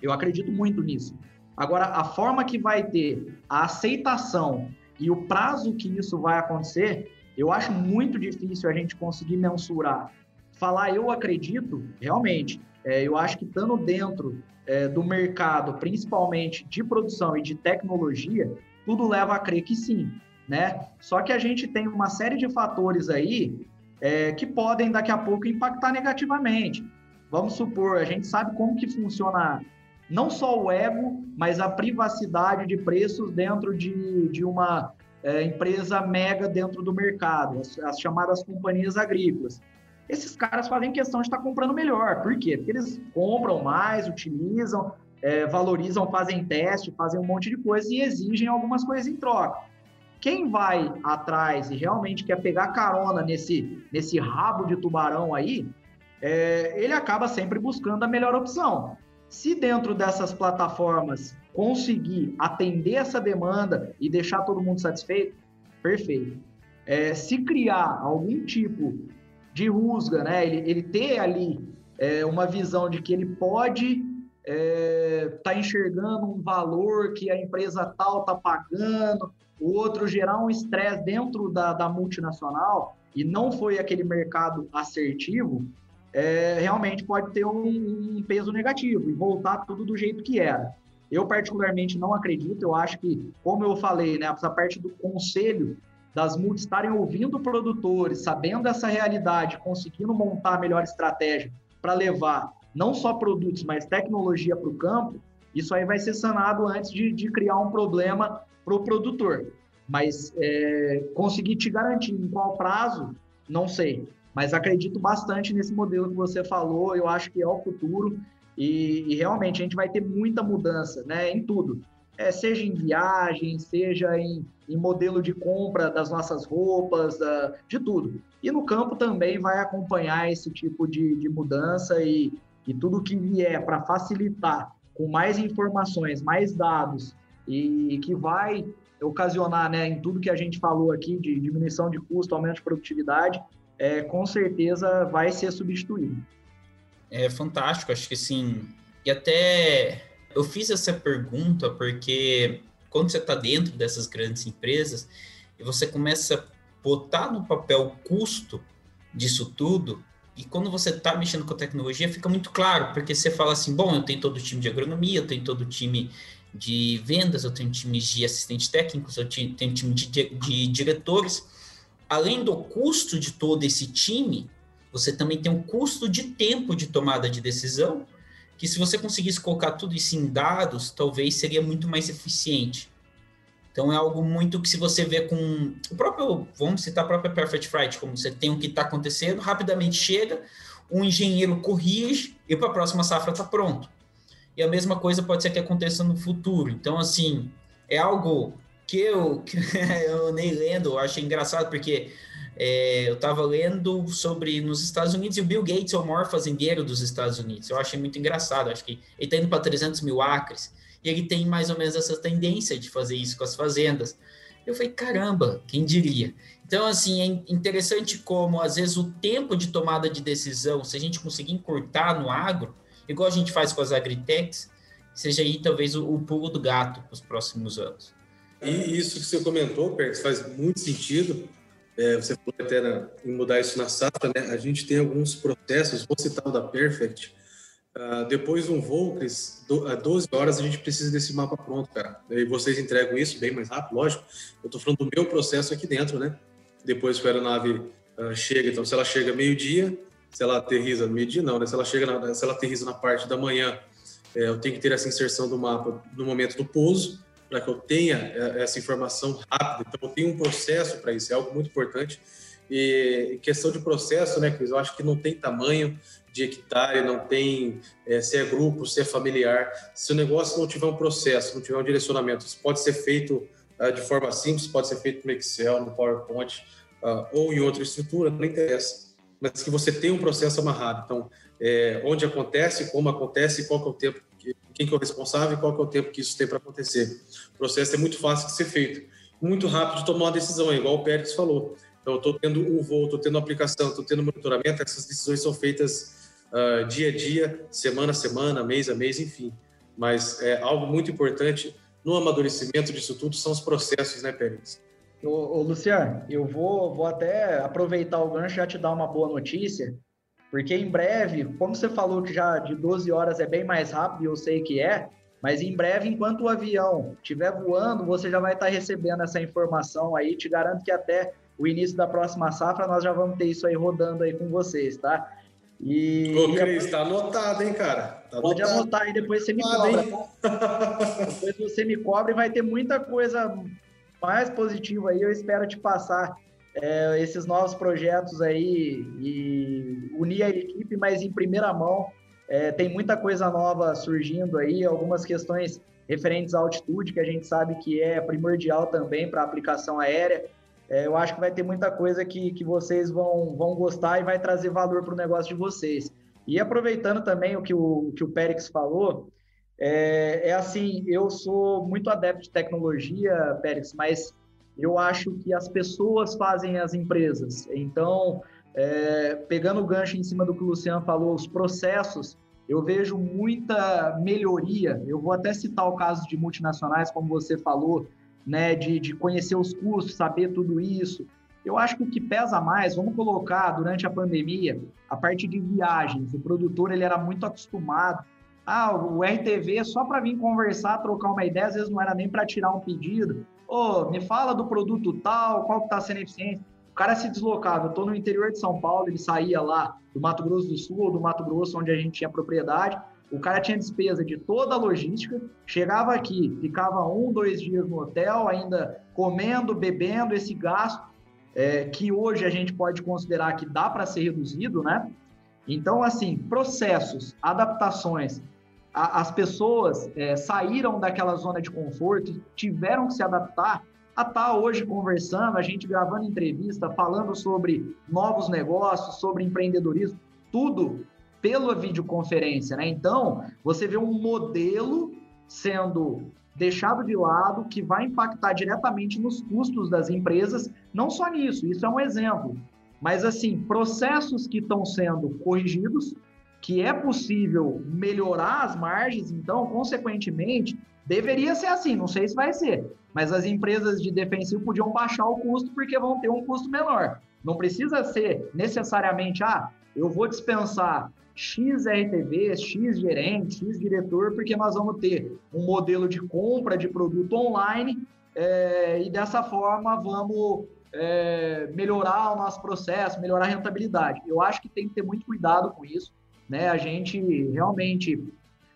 Eu acredito muito nisso. Agora, a forma que vai ter a aceitação e o prazo que isso vai acontecer, eu acho muito difícil a gente conseguir mensurar. Falar eu acredito, realmente, é, eu acho que estando dentro é, do mercado, principalmente de produção e de tecnologia, tudo leva a crer que sim né? Só que a gente tem uma série de fatores aí é, que podem daqui a pouco impactar negativamente. Vamos supor, a gente sabe como que funciona não só o ego, mas a privacidade de preços dentro de, de uma é, empresa mega dentro do mercado, as, as, chamadas companhias agrícolas. Esses caras fazem questão de estar comprando melhor. Por quê? Porque eles compram mais, utilizam, é, valorizam, fazem teste, fazem um monte de coisa e exigem algumas coisas em troca. Quem vai atrás e realmente quer pegar carona nesse, nesse rabo de tubarão aí, é, ele acaba sempre buscando a melhor opção. Se dentro dessas plataformas conseguir atender essa demanda e deixar todo mundo satisfeito, perfeito. É, se criar algum tipo de rusga, né, ele, ele ter ali é, uma visão de que ele pode estar é, tá enxergando um valor que a empresa tal está pagando, o outro gerar um estresse dentro da, da, multinacional e não foi aquele mercado assertivo, é, realmente pode ter um, um, peso negativo e voltar tudo do jeito que era. Eu, particularmente, não acredito. Eu acho que, como eu falei, né, essa parte do conselho das multis estarem ouvindo produtores, sabendo essa realidade, conseguindo montar a melhor estratégia para levar não só produtos, mas tecnologia para o campo, isso aí vai ser sanado antes de, de criar um problema para o produtor. Mas é, conseguir te garantir em qual prazo, não sei. Mas acredito bastante nesse modelo que você falou, eu acho que é o futuro e, e realmente a gente vai ter muita mudança né, em tudo. É, seja em viagem, seja em, em, modelo de compra das nossas roupas, da, de tudo. E no campo também vai acompanhar esse tipo de, de mudança e, e tudo que vier para facilitar com mais informações, mais dados e que vai ocasionar, né, em tudo que a gente falou aqui de diminuição de custo, aumento de produtividade, é, com certeza vai ser substituído. É fantástico, acho que sim. E até eu fiz essa pergunta porque quando você está dentro dessas grandes empresas e você começa a botar no papel o custo disso tudo, e quando você está mexendo com tecnologia, fica muito claro, porque você fala assim: bom, eu tenho todo o time de agronomia, eu tenho todo o time de vendas, eu tenho times de assistentes técnicos, eu tenho time de, de diretores. Além do custo de todo esse time, você também tem um custo de tempo de tomada de decisão, que se você conseguisse colocar tudo isso em dados, talvez seria muito mais eficiente. Então é algo muito que se você vê com o próprio, vamos citar a própria Perfect Flight, como você tem o que está acontecendo, rapidamente chega, um engenheiro corrige e para a próxima safra está pronto e a mesma coisa pode ser que aconteça no futuro. Então, assim, é algo que eu, que eu nem lendo, eu achei engraçado, porque é, eu estava lendo sobre nos Estados Unidos e o Bill Gates é o maior fazendeiro dos Estados Unidos. Eu achei muito engraçado, acho que ele está indo para 300 mil acres e ele tem mais ou menos essa tendência de fazer isso com as fazendas. Eu falei, caramba, quem diria? Então, assim, é interessante como, às vezes, o tempo de tomada de decisão, se a gente conseguir encurtar no agro, igual a gente faz com as agritechs, seja aí talvez o, o pulo do gato para os próximos anos. E isso que você comentou, Perks, faz muito sentido. É, você falou até na, em mudar isso na safra, né? A gente tem alguns processos, vou citar o da Perfect. Uh, depois de um voo, Cris, do, a 12 horas a gente precisa desse mapa pronto, cara. E vocês entregam isso bem mais rápido, lógico. Eu estou falando do meu processo aqui dentro, né? Depois que a aeronave uh, chega, então se ela chega meio-dia, se ela aterriza meio-dia, não, né? Se ela chega, na, se ela aterriza na parte da manhã, é, eu tenho que ter essa inserção do mapa no momento do pouso, para que eu tenha é, essa informação rápida. Então, eu tenho um processo para isso, é algo muito importante. E questão de processo, né, Cris? Eu acho que não tem tamanho de hectare, não tem é, se é grupo, se é familiar. Se o negócio não tiver um processo, não tiver um direcionamento, isso pode ser feito uh, de forma simples, pode ser feito no Excel, no PowerPoint uh, ou em outra estrutura, não interessa mas que você tem um processo amarrado. Então, é, onde acontece, como acontece, qual é o tempo, quem que é o responsável e qual é o tempo que isso tem para acontecer. O processo é muito fácil de ser feito, muito rápido de tomar uma decisão, é igual o Pérez falou. Então, eu estou tendo um voo, estou tendo aplicação, estou tendo monitoramento, essas decisões são feitas uh, dia a dia, semana a semana, mês a mês, enfim. Mas é algo muito importante no amadurecimento disso tudo são os processos, né, Pérez? Ô, ô, Luciano, eu vou, vou até aproveitar o gancho e já te dar uma boa notícia, porque em breve, como você falou que já de 12 horas é bem mais rápido, e eu sei que é, mas em breve, enquanto o avião estiver voando, você já vai estar recebendo essa informação aí. Te garanto que até o início da próxima safra nós já vamos ter isso aí rodando aí com vocês, tá? E, Ô, Cris, e tá anotado, hein, cara? Tá pode anotado. anotar aí, depois você me cobra. Tá? depois você me cobra e vai ter muita coisa mais positivo aí, eu espero te passar é, esses novos projetos aí e unir a equipe, mas em primeira mão. É, tem muita coisa nova surgindo aí, algumas questões referentes à altitude, que a gente sabe que é primordial também para aplicação aérea. É, eu acho que vai ter muita coisa que, que vocês vão, vão gostar e vai trazer valor para o negócio de vocês. E aproveitando também o que o, que o Périx falou, é, é, assim, eu sou muito adepto de tecnologia, Pérez, mas eu acho que as pessoas fazem as empresas. Então, é, pegando o gancho em cima do que o Luciano falou, os processos, eu vejo muita melhoria. Eu vou até citar o caso de multinacionais, como você falou, né, de, de conhecer os custos, saber tudo isso. Eu acho que o que pesa mais, vamos colocar durante a pandemia, a parte de viagens. O produtor ele era muito acostumado ah, o RTV só para vir conversar, trocar uma ideia, às vezes não era nem para tirar um pedido. Oh, me fala do produto tal, qual que está sendo eficiente. O cara se deslocava. Eu estou no interior de São Paulo, ele saía lá do Mato Grosso do Sul ou do Mato Grosso, onde a gente tinha propriedade. O cara tinha despesa de toda a logística, chegava aqui, ficava um, dois dias no hotel, ainda comendo, bebendo, esse gasto, é, que hoje a gente pode considerar que dá para ser reduzido, né? Então, assim, processos, adaptações a, as pessoas é, saíram daquela zona de conforto, tiveram que se adaptar a estar tá hoje conversando, a gente gravando entrevista, falando sobre novos negócios, sobre empreendedorismo, tudo pela videoconferência, né? Então, você vê um modelo sendo deixado de lado que vai impactar diretamente nos custos das empresas, não só nisso, isso é um exemplo, mas assim, processos que estão sendo corrigidos, que é possível melhorar as margens, então, consequentemente, deveria ser assim, não sei se vai ser, mas as empresas de defensivo podiam baixar o custo porque vão ter um custo menor. Não precisa ser necessariamente, ah, eu vou dispensar X RTV, X gerente, X diretor, porque nós vamos ter um modelo de compra de produto online é, e dessa forma vamos é, melhorar o nosso processo, melhorar a rentabilidade. Eu acho que tem que ter muito cuidado com isso. Né? A gente realmente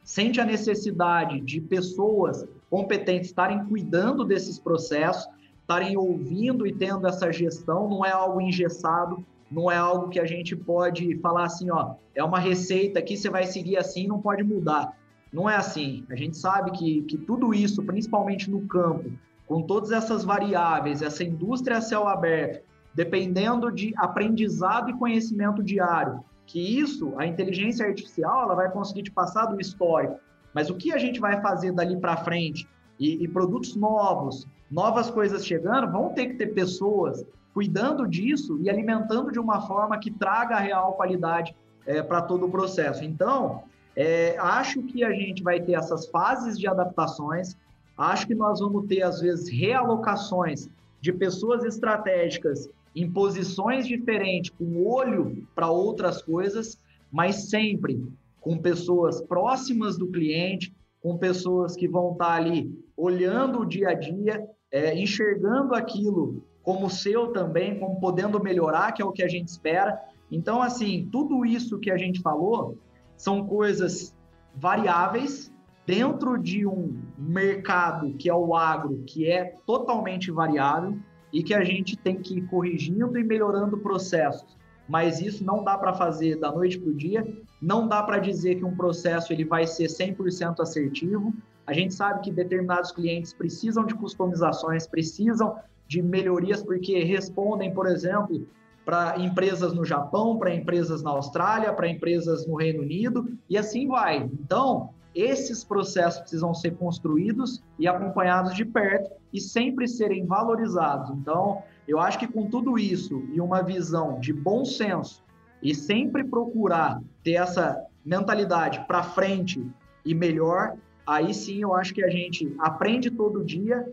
sente a necessidade de pessoas competentes estarem cuidando desses processos, estarem ouvindo e tendo essa gestão, não é algo engessado, não é algo que a gente pode falar assim, ó, é uma receita aqui, você vai seguir assim, não pode mudar. Não é assim. A gente sabe que, que tudo isso, principalmente no campo, com todas essas variáveis, essa indústria a céu aberto, dependendo de aprendizado e conhecimento diário, que isso, a inteligência artificial, ela vai conseguir te passar do histórico. Mas o que a gente vai fazer dali para frente e, e produtos novos, novas coisas chegando, vão ter que ter pessoas cuidando disso e alimentando de uma forma que traga a real qualidade é, para todo o processo. Então, é, acho que a gente vai ter essas fases de adaptações, acho que nós vamos ter, às vezes, realocações de pessoas estratégicas em posições diferentes, com olho para outras coisas, mas sempre com pessoas próximas do cliente, com pessoas que vão estar tá ali olhando o dia a dia, é, enxergando aquilo como seu também, como podendo melhorar, que é o que a gente espera. Então, assim, tudo isso que a gente falou são coisas variáveis dentro de um mercado que é o agro, que é totalmente variável e que a gente tem que ir corrigindo e melhorando processos. Mas isso não dá para fazer da noite para o dia, não dá para dizer que um processo ele vai ser 100% assertivo. A gente sabe que determinados clientes precisam de customizações, precisam de melhorias, porque respondem, por exemplo, para empresas no Japão, para empresas na Austrália, para empresas no Reino Unido, e assim vai. Então, esses processos precisam ser construídos e acompanhados de perto e sempre serem valorizados. Então, eu acho que com tudo isso e uma visão de bom senso e sempre procurar ter essa mentalidade para frente e melhor, aí sim eu acho que a gente aprende todo dia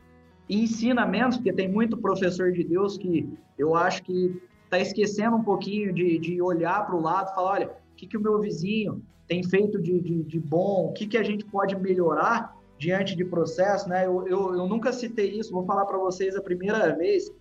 e ensina menos, porque tem muito professor de Deus que eu acho que está esquecendo um pouquinho de, de olhar para o lado falar, olha, o que, que o meu vizinho tem feito de, de, de bom, o que, que a gente pode melhorar diante de processo, né? Eu, eu, eu nunca citei isso, vou falar para vocês a primeira vez.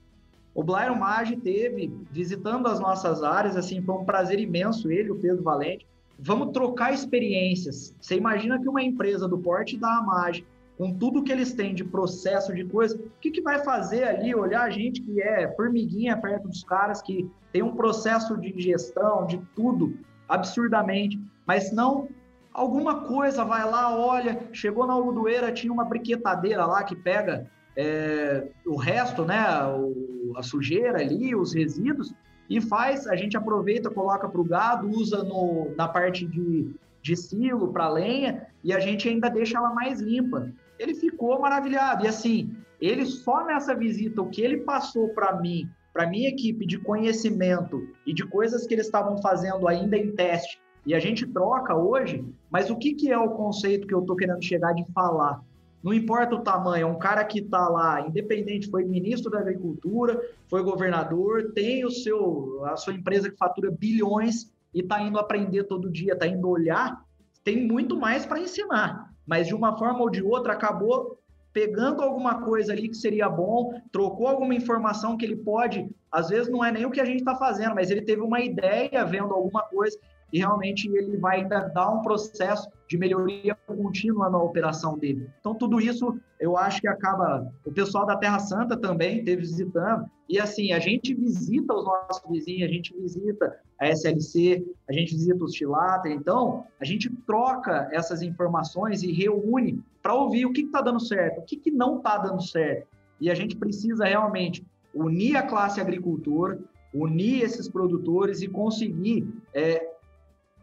O Blairo Maggi teve, visitando as nossas áreas, assim, foi um prazer imenso ele, o Pedro Valente. Vamos trocar experiências. Você imagina que uma empresa do porte da Amage com tudo que eles têm de processo, de coisa, o que, que vai fazer ali? Olhar a gente que é formiguinha perto dos caras, que tem um processo de gestão, de tudo, absurdamente, mas não alguma coisa vai lá, olha, chegou na Algodoeira, tinha uma briquetadeira lá que pega é, o resto, né, o, a sujeira ali, os resíduos, e faz, a gente aproveita, coloca para o gado, usa no, na parte de, de silo para lenha, e a gente ainda deixa ela mais limpa ele ficou maravilhado. E assim, ele só nessa visita, o que ele passou para mim, para minha equipe de conhecimento e de coisas que eles estavam fazendo ainda em teste, e a gente troca hoje, mas o que, que é o conceito que eu estou querendo chegar de falar? Não importa o tamanho, é um cara que está lá, independente, foi ministro da Agricultura, foi governador, tem o seu, a sua empresa que fatura bilhões e está indo aprender todo dia, está indo olhar, tem muito mais para ensinar mas de uma forma ou de outra acabou pegando alguma coisa ali que seria bom, trocou alguma informação que ele pode, às vezes não é nem o que a gente está fazendo, mas ele teve uma ideia vendo alguma coisa e realmente ele vai dar um processo de melhoria contínua na operação dele. Então, tudo isso eu acho que acaba. O pessoal da Terra Santa também esteve visitando, e assim, a gente visita os nossos vizinhos, a gente visita a SLC, a gente visita os Chilata, então a gente troca essas informações e reúne para ouvir o que está dando certo, o que, que não está dando certo. E a gente precisa realmente unir a classe agricultora, unir esses produtores e conseguir é,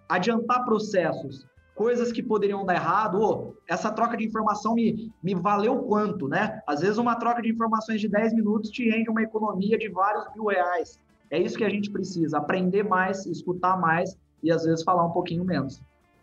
adiantar processos, coisas que poderiam dar errado. Oh, essa troca de informação me, me valeu quanto, né? Às vezes uma troca de informações de 10 minutos te rende uma economia de vários mil reais. É isso que a gente precisa, aprender mais, escutar mais e às vezes falar um pouquinho menos.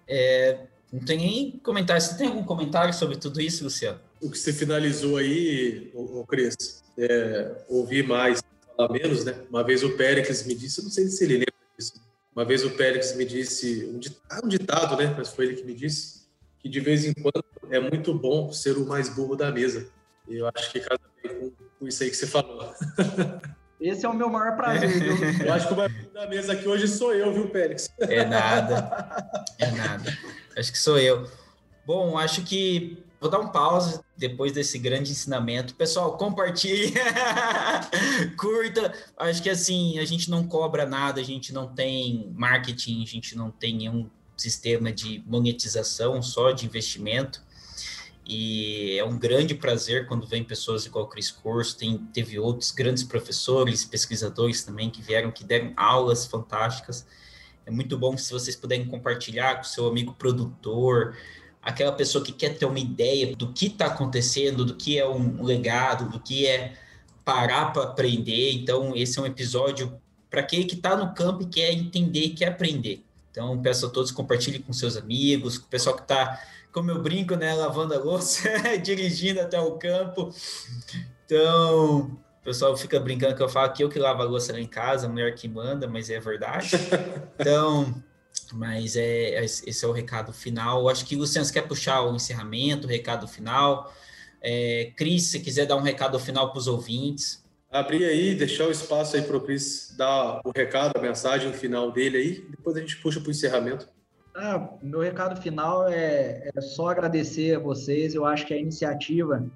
É, não tem nem comentário. Você tem algum comentário sobre tudo isso, Luciano? O que você finalizou aí, o Cris, é, ouvir mais, falar menos, né? Uma vez o Péricles me disse, eu não sei se ele lembra disso, uma vez o Péricles me disse, um ditado, ah, um ditado, né? Mas foi ele que me disse, que de vez em quando é muito bom ser o mais burro da mesa. E eu acho que casa bem com, com isso aí que você falou. Esse é o meu maior prazer. Viu? Eu acho que o mais burro da mesa aqui hoje sou eu, viu, Pérez? É nada. É nada. Acho que sou eu. Bom, acho que Vou dar um pause depois desse grande ensinamento. Pessoal, compartilhe, curta. Acho que assim, a gente não cobra nada, a gente não tem marketing, a gente não tem nenhum sistema de monetização, só de investimento. E é um grande prazer quando vem pessoas igual o Cris Corso, tem, teve outros grandes professores, pesquisadores também que vieram, que deram aulas fantásticas. É muito bom se vocês puderem compartilhar com seu amigo produtor, aquela pessoa que quer ter uma ideia do que está acontecendo, do que é um legado, do que é parar para aprender. Então, esse é um episódio para aquele que está no campo e quer entender, quer aprender. Então, peço a todos compartilhem com seus amigos, com o pessoal que está, como eu brinco, né, lavando a louça, dirigindo até o campo. Então, o pessoal fica brincando que eu falo que eu que lavo a louça lá em casa, a mulher que manda, mas é verdade. Então, mas é, é, esse é o recado final. Acho que, Luciano, você quer puxar o encerramento, o recado final? É, Cris, se quiser dar um recado final para os ouvintes. Abrir aí, deixar o espaço aí para o Cris dar o recado, a mensagem final dele aí, depois a gente puxa para o encerramento. Ah, meu recado final é, é só agradecer a vocês. Eu acho que a iniciativa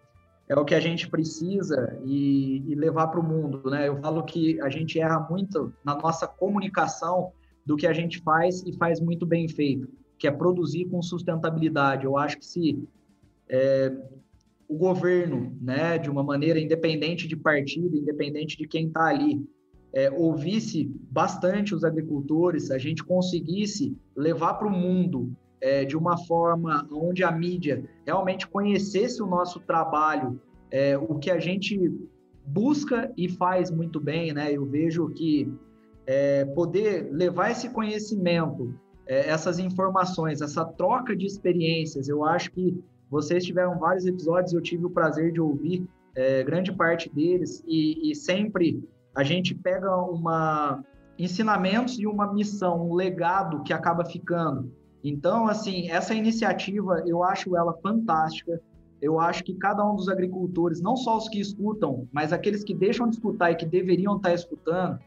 é o que a gente precisa e, e levar para o mundo. Né? Eu falo que a gente erra muito na nossa comunicação do que a gente faz e faz muito bem feito, que é produzir com sustentabilidade. Eu acho que se é, o governo, né, de uma maneira independente de partido, independente de quem está ali, é, ouvisse bastante os agricultores, a gente conseguisse levar para o mundo é, de uma forma onde a mídia realmente conhecesse o nosso trabalho, é, o que a gente busca e faz muito bem, né? Eu vejo que é, poder levar esse conhecimento, é, essas informações, essa troca de experiências. Eu acho que vocês tiveram vários episódios, eu tive o prazer de ouvir é, grande parte deles e, e, sempre a gente pega uma ensinamentos e uma missão, um legado que acaba ficando. Então, assim, essa iniciativa eu acho ela fantástica. Eu acho que cada um dos agricultores, não só os que escutam, mas aqueles que deixam de escutar e que deveriam estar escutando,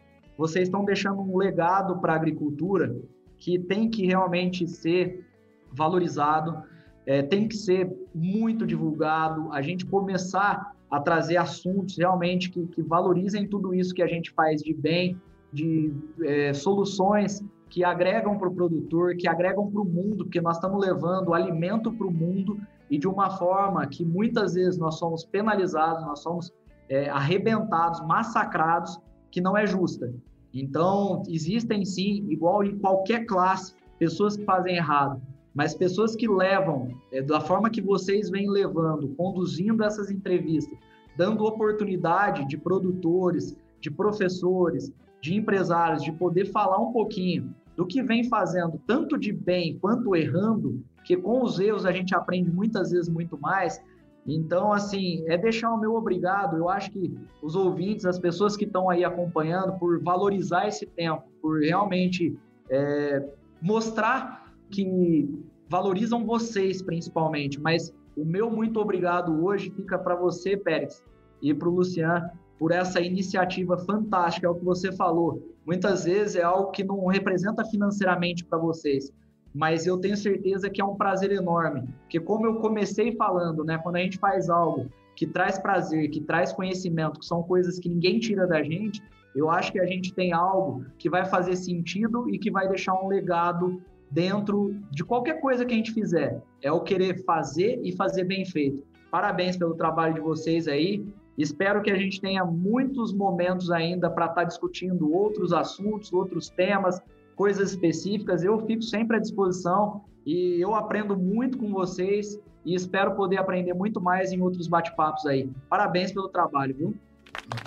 vocês estão deixando um legado para a agricultura que tem que realmente ser valorizado, é, tem que ser muito divulgado, a gente começar a trazer assuntos realmente que, que valorizem tudo isso que a gente faz de bem, de é, soluções que agregam para o produtor, que agregam para o mundo, porque nós estamos levando alimento para o mundo e de uma forma que muitas vezes nós somos penalizados, nós somos é, arrebentados, massacrados, que não é justa. Então, existem sim, igual em qualquer classe, pessoas que fazem errado, mas pessoas que levam, é, da forma que vocês vêm levando, conduzindo essas entrevistas, dando oportunidade de produtores, de professores, de empresários, de poder falar um pouquinho do que vem fazendo, tanto de bem quanto errando, que com os erros a gente aprende muitas vezes muito mais, então, assim, é deixar o meu obrigado. Eu acho que os ouvintes, as pessoas que estão aí acompanhando, por valorizar esse tempo, por realmente é, mostrar que valorizam vocês principalmente. Mas o meu muito obrigado hoje fica para você, Pérez, e para o Luciano, por essa iniciativa fantástica, é o que você falou. Muitas vezes é algo que não representa financeiramente para vocês, mas eu tenho certeza que é um prazer enorme, porque como eu comecei falando, né, quando a gente faz algo que traz prazer, que traz conhecimento, que são coisas que ninguém tira da gente, eu acho que a gente tem algo que vai fazer sentido e que vai deixar um legado dentro de qualquer coisa que a gente fizer. É o querer fazer e fazer bem feito. Parabéns pelo trabalho de vocês aí. Espero que a gente tenha muitos momentos ainda para estar tá discutindo outros assuntos, outros temas, coisas específicas. Eu fico sempre à disposição e eu aprendo muito com vocês e espero poder aprender muito mais em outros bate-papos aí. Parabéns pelo trabalho, viu?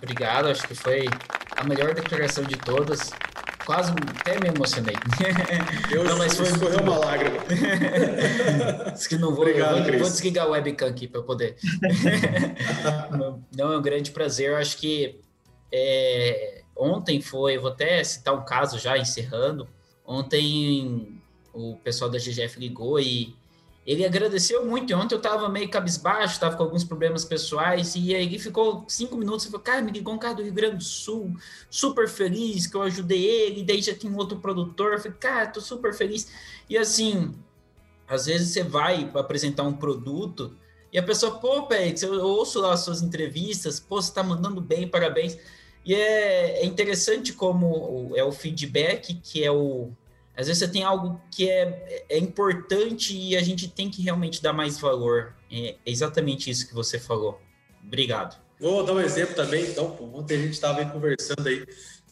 Obrigado, acho que foi a melhor declaração de todas. Quase até me emocionei. Eu não, mas foi escorreu uma lágrima. Diz que não vou, Obrigado, vou, vou, desligar o webcam aqui para poder. não, é um grande prazer. Eu acho que é, ontem foi, vou até citar um caso já encerrando. Ontem o pessoal da GGF ligou e ele agradeceu muito. Ontem eu tava meio cabisbaixo, tava com alguns problemas pessoais. E aí ele ficou cinco minutos e falou: Cara, me ligou um cara do Rio Grande do Sul, super feliz que eu ajudei ele. Daí já tem um outro produtor. Eu falei: Cara, tô super feliz. E assim, às vezes você vai apresentar um produto e a pessoa, pô, Pérez, eu ouço lá as suas entrevistas, pô, você tá mandando bem, parabéns. E é, é interessante como é o feedback, que é o, às vezes você tem algo que é, é importante e a gente tem que realmente dar mais valor. É exatamente isso que você falou. Obrigado. Vou dar um exemplo também. Então, ontem a gente estava aí conversando aí,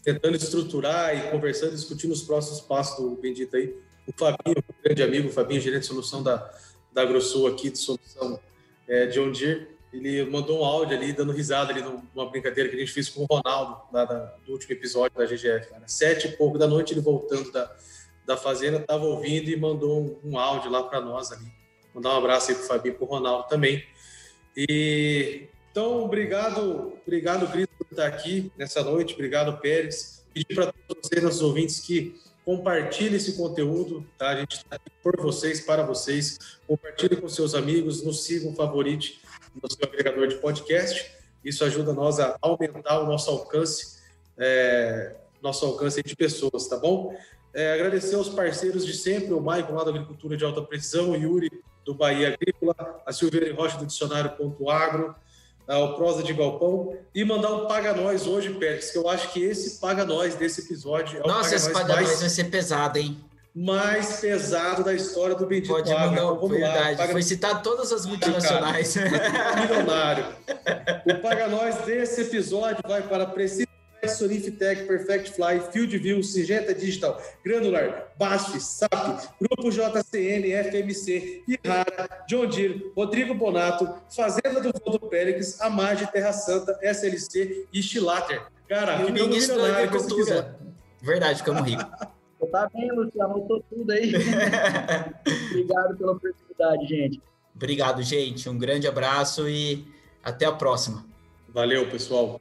tentando estruturar e conversando, discutindo os próximos passos do Bendito aí. O Fabinho, grande amigo, o Fabinho, gerente de solução da, da Grossul aqui, de solução é, de Ondir, ele mandou um áudio ali, dando risada ali numa brincadeira que a gente fez com o Ronaldo, lá da, do último episódio da GGF. Cara. Sete e pouco da noite, ele voltando da, da Fazenda estava ouvindo e mandou um, um áudio lá para nós ali. Mandar um abraço aí para o Fabinho e para o Ronaldo também. E então, obrigado, obrigado, Cristo, por estar aqui nessa noite. Obrigado, Pérez. Pedir para todos vocês, nossos ouvintes, que compartilhem esse conteúdo, tá? A gente está aqui por vocês, para vocês. Compartilhe com seus amigos, nos sigam, favorite no seu agregador de podcast. Isso ajuda nós a aumentar o nosso alcance, é, nosso alcance de pessoas, tá bom? É, agradecer aos parceiros de sempre, o Maicon lá da Agricultura de Alta Precisão, o Yuri do Bahia Agrícola, a Silveira Rocha do Dicionário Ponto Agro, o Prosa de Galpão, e mandar um Paga Nós hoje, Pérez, que eu acho que esse Paga Nós desse episódio é o Nossa, esse Paga Nós vai ser pesado, hein? Mais pesado da história do Bendito Pode mandar, então, vamos verdade. Lá, Foi citar todas as multinacionais. Milionário. O Paga Nós desse episódio vai para Preciso Sonifitec, Perfect Fly, Field View, Singenta Digital, Granular, BASF, SAP, Grupo JCN, FMC, Irara, John Deere, Rodrigo Bonato, Fazenda do Voldo Pérez, Amage, Terra Santa, SLC e Stilater. Cara, e ministro da Agricultura. Verdade, ficamos ricos. Tá bem, Luciano, anotou tudo aí. Obrigado pela oportunidade, gente. Obrigado, gente. Um grande abraço e até a próxima. Valeu, pessoal.